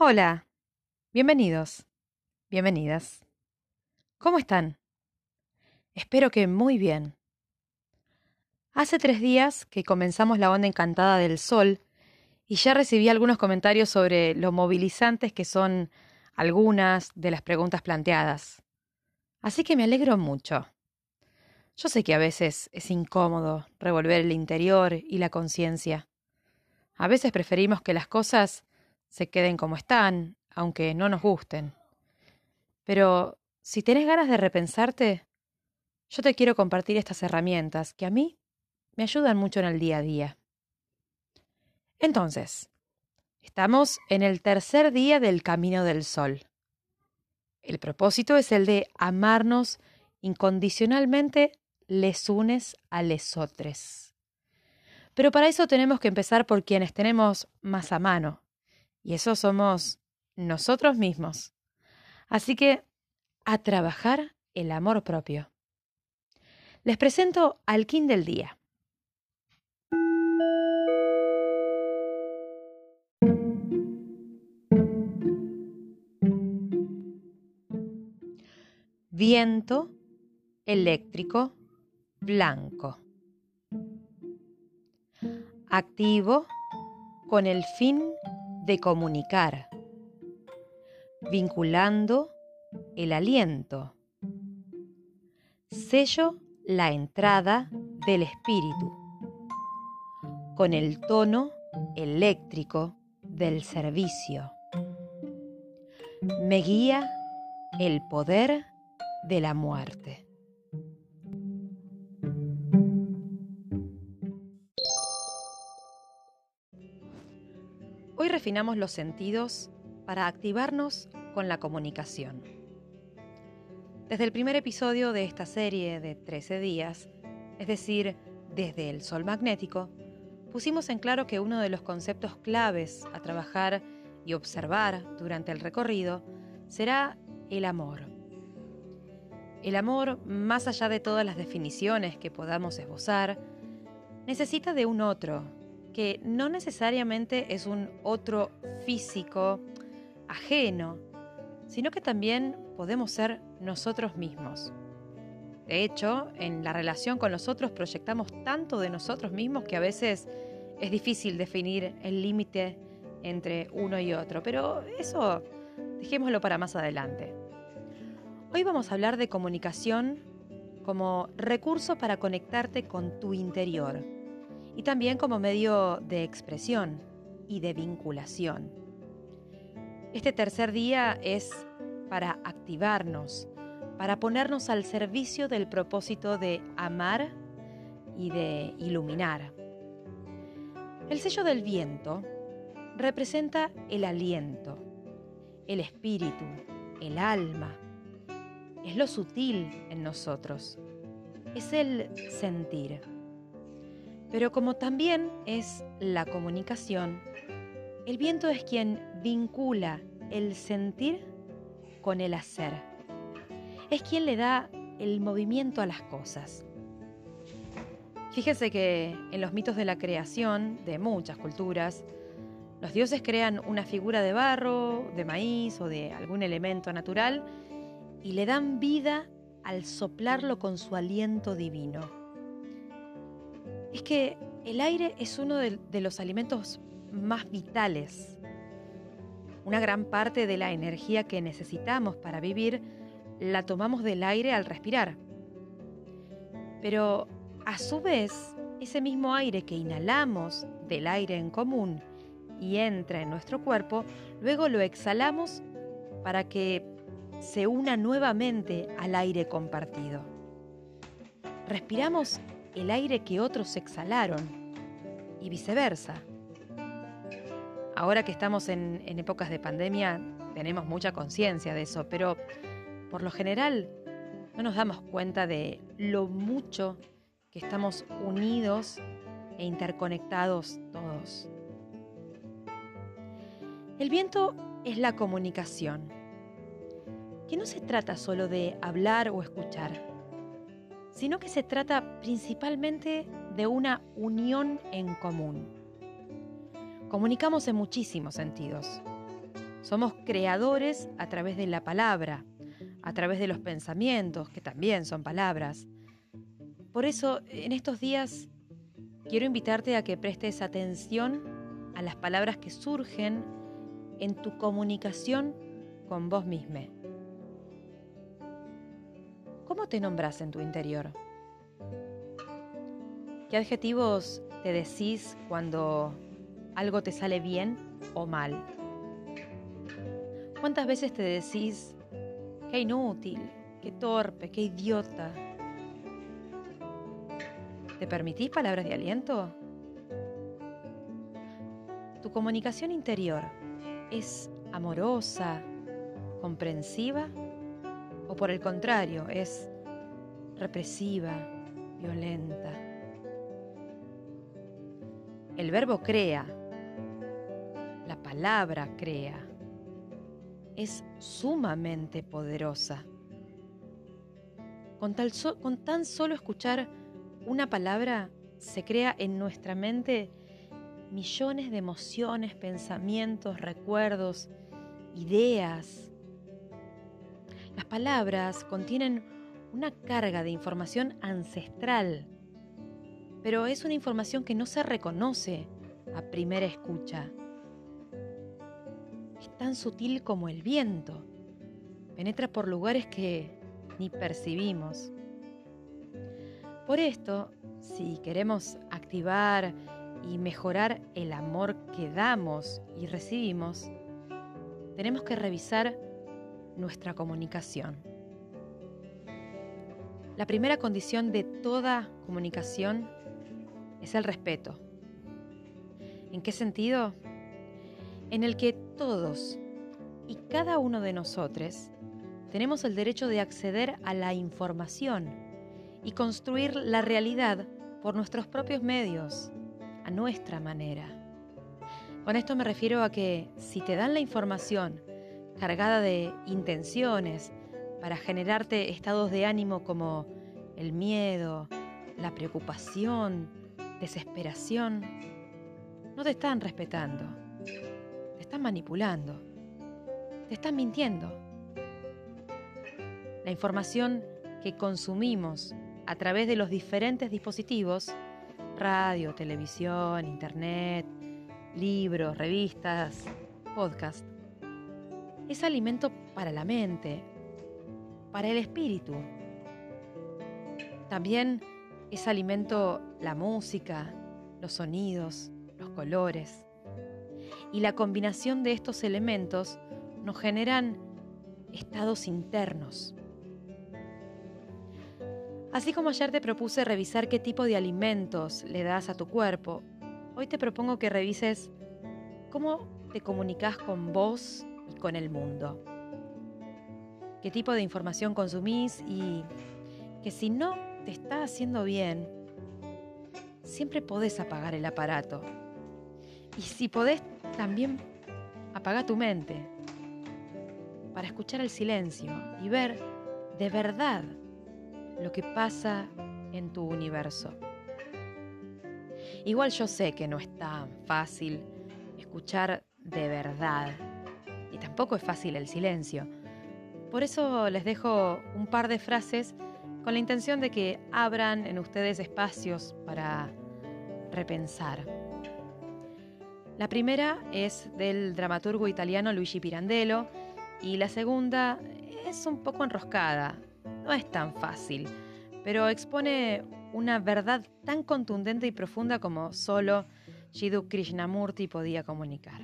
Hola, bienvenidos, bienvenidas. ¿Cómo están? Espero que muy bien. Hace tres días que comenzamos la onda encantada del sol y ya recibí algunos comentarios sobre lo movilizantes que son algunas de las preguntas planteadas. Así que me alegro mucho. Yo sé que a veces es incómodo revolver el interior y la conciencia. A veces preferimos que las cosas se queden como están, aunque no nos gusten. Pero si tenés ganas de repensarte, yo te quiero compartir estas herramientas que a mí me ayudan mucho en el día a día. Entonces, estamos en el tercer día del Camino del Sol. El propósito es el de amarnos incondicionalmente les unes a lesotres. Pero para eso tenemos que empezar por quienes tenemos más a mano, y eso somos nosotros mismos. Así que a trabajar el amor propio. Les presento al King del día. Viento eléctrico blanco. Activo con el fin de comunicar, vinculando el aliento. Sello la entrada del espíritu con el tono eléctrico del servicio. Me guía el poder de la muerte. Refinamos los sentidos para activarnos con la comunicación. Desde el primer episodio de esta serie de 13 días, es decir, desde el Sol magnético, pusimos en claro que uno de los conceptos claves a trabajar y observar durante el recorrido será el amor. El amor, más allá de todas las definiciones que podamos esbozar, necesita de un otro, que no necesariamente es un otro físico ajeno, sino que también podemos ser nosotros mismos. De hecho, en la relación con los otros proyectamos tanto de nosotros mismos que a veces es difícil definir el límite entre uno y otro, pero eso dejémoslo para más adelante. Hoy vamos a hablar de comunicación como recurso para conectarte con tu interior y también como medio de expresión y de vinculación. Este tercer día es para activarnos, para ponernos al servicio del propósito de amar y de iluminar. El sello del viento representa el aliento, el espíritu, el alma. Es lo sutil en nosotros. Es el sentir. Pero como también es la comunicación, el viento es quien vincula el sentir con el hacer. Es quien le da el movimiento a las cosas. Fíjese que en los mitos de la creación de muchas culturas, los dioses crean una figura de barro, de maíz o de algún elemento natural y le dan vida al soplarlo con su aliento divino es que el aire es uno de, los alimentos más vitales. Una gran parte de la energía que necesitamos para vivir la tomamos del aire al respirar. Pero a su vez, ese mismo aire que inhalamos del aire en común y entra en nuestro cuerpo, luego lo exhalamos para que se una nuevamente al aire compartido. Respiramos el aire que otros exhalaron y viceversa. ahora que estamos en, épocas de pandemia tenemos mucha conciencia de eso, pero por lo general no nos damos cuenta de lo mucho que estamos unidos e interconectados todos. El viento es la comunicación, que no se trata solo de hablar o escuchar, sino que se trata principalmente de una unión en común. Comunicamos en muchísimos sentidos. Somos creadores a través de la palabra, a través de los pensamientos, que también son palabras. Por eso, en estos días, quiero invitarte a que prestes atención a las palabras que surgen en tu comunicación con vos misma. ¿Cómo te nombras en tu interior? ¿Qué adjetivos te decís cuando algo te sale bien o mal? ¿Cuántas veces te decís Qué inútil, qué torpe, qué idiota. ¿Te permitís palabras de aliento? ¿Tu comunicación interior es amorosa, comprensiva o por el contrario es represiva, violenta? El verbo crea, la palabra crea es sumamente poderosa. Con, tan solo escuchar una palabra se crea en nuestra mente millones de emociones, pensamientos, recuerdos, ideas. Las palabras contienen una carga de información ancestral, pero es una información que no se reconoce a primera escucha es tan sutil como el viento. Penetra por lugares que ni percibimos. Por esto, si queremos activar y mejorar el amor que damos y recibimos, tenemos que revisar nuestra comunicación. La primera condición de toda comunicación es el respeto. ¿En qué sentido? En el que todos y cada uno de nosotros tenemos el derecho de acceder a la información y construir la realidad por nuestros propios medios, a nuestra manera. Con esto me refiero a que si te dan la información cargada de intenciones para generarte estados de ánimo como el miedo, la preocupación, desesperación, no te están respetando. Están manipulando, te están mintiendo. La información que consumimos a través de los diferentes dispositivos, radio, televisión, internet, libros, revistas, podcast, es alimento para la mente, para el espíritu. También es alimento la música, los sonidos, los colores y la combinación de estos elementos nos generan estados internos. Así como ayer te propuse revisar qué tipo de alimentos le das a tu cuerpo, hoy te propongo que revises cómo te comunicas con vos y con el mundo. Qué tipo de información consumís y que si no te está haciendo bien, siempre podés apagar el aparato. Y si podés también apaga tu mente para escuchar el silencio y ver de verdad lo que pasa en tu universo. Igual yo sé que no es tan fácil escuchar de verdad y tampoco es fácil el silencio. Por eso les dejo un par de frases con la intención de que abran en ustedes espacios para repensar. La primera es del dramaturgo italiano Luigi Pirandello y la segunda es un poco enroscada, no es tan fácil, pero expone una verdad tan contundente y profunda como solo Jiddu Krishnamurti podía comunicar.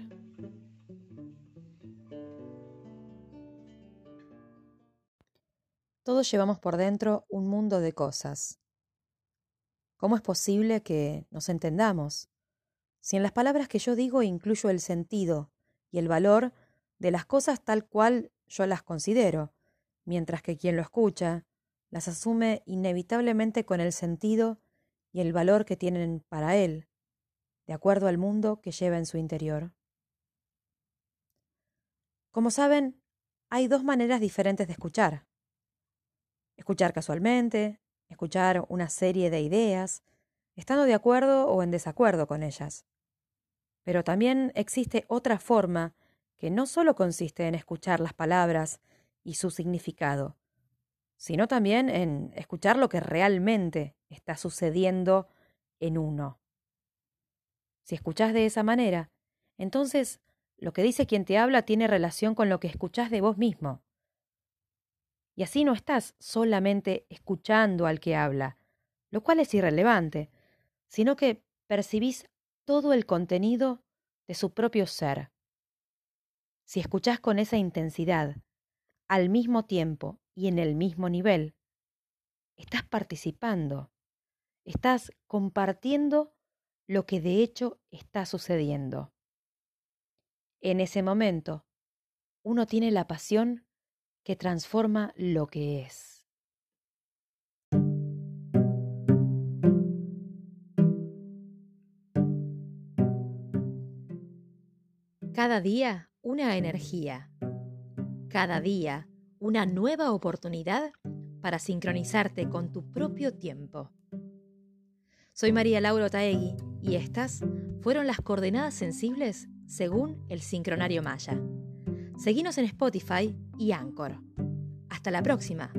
Todos llevamos por dentro un mundo de cosas. ¿Cómo es posible que nos entendamos? si en las palabras que yo digo incluyo el sentido y el valor de las cosas tal cual yo las considero, mientras que quien lo escucha las asume inevitablemente con el sentido y el valor que tienen para él, de acuerdo al mundo que lleva en su interior. Como saben, hay dos maneras diferentes de escuchar. Escuchar casualmente, escuchar una serie de ideas, estando de acuerdo o en desacuerdo con ellas. Pero también existe otra forma que no solo consiste en escuchar las palabras y su significado, sino también en escuchar lo que realmente está sucediendo en uno. Si escuchás de esa manera, entonces lo que dice quien te habla tiene relación con lo que escuchás de vos mismo. Y así no estás solamente escuchando al que habla, lo cual es irrelevante, sino que percibís todo el contenido de su propio ser. Si escuchás con esa intensidad, al mismo tiempo y en el mismo nivel, estás participando, estás compartiendo lo que de hecho está sucediendo. En ese momento, uno tiene la pasión que transforma lo que es. Cada día una energía. Cada día una nueva oportunidad para sincronizarte con tu propio tiempo. Soy María Laura Taegui y estas fueron las coordenadas sensibles según el sincronario Maya. Seguinos en Spotify y Anchor. Hasta la próxima.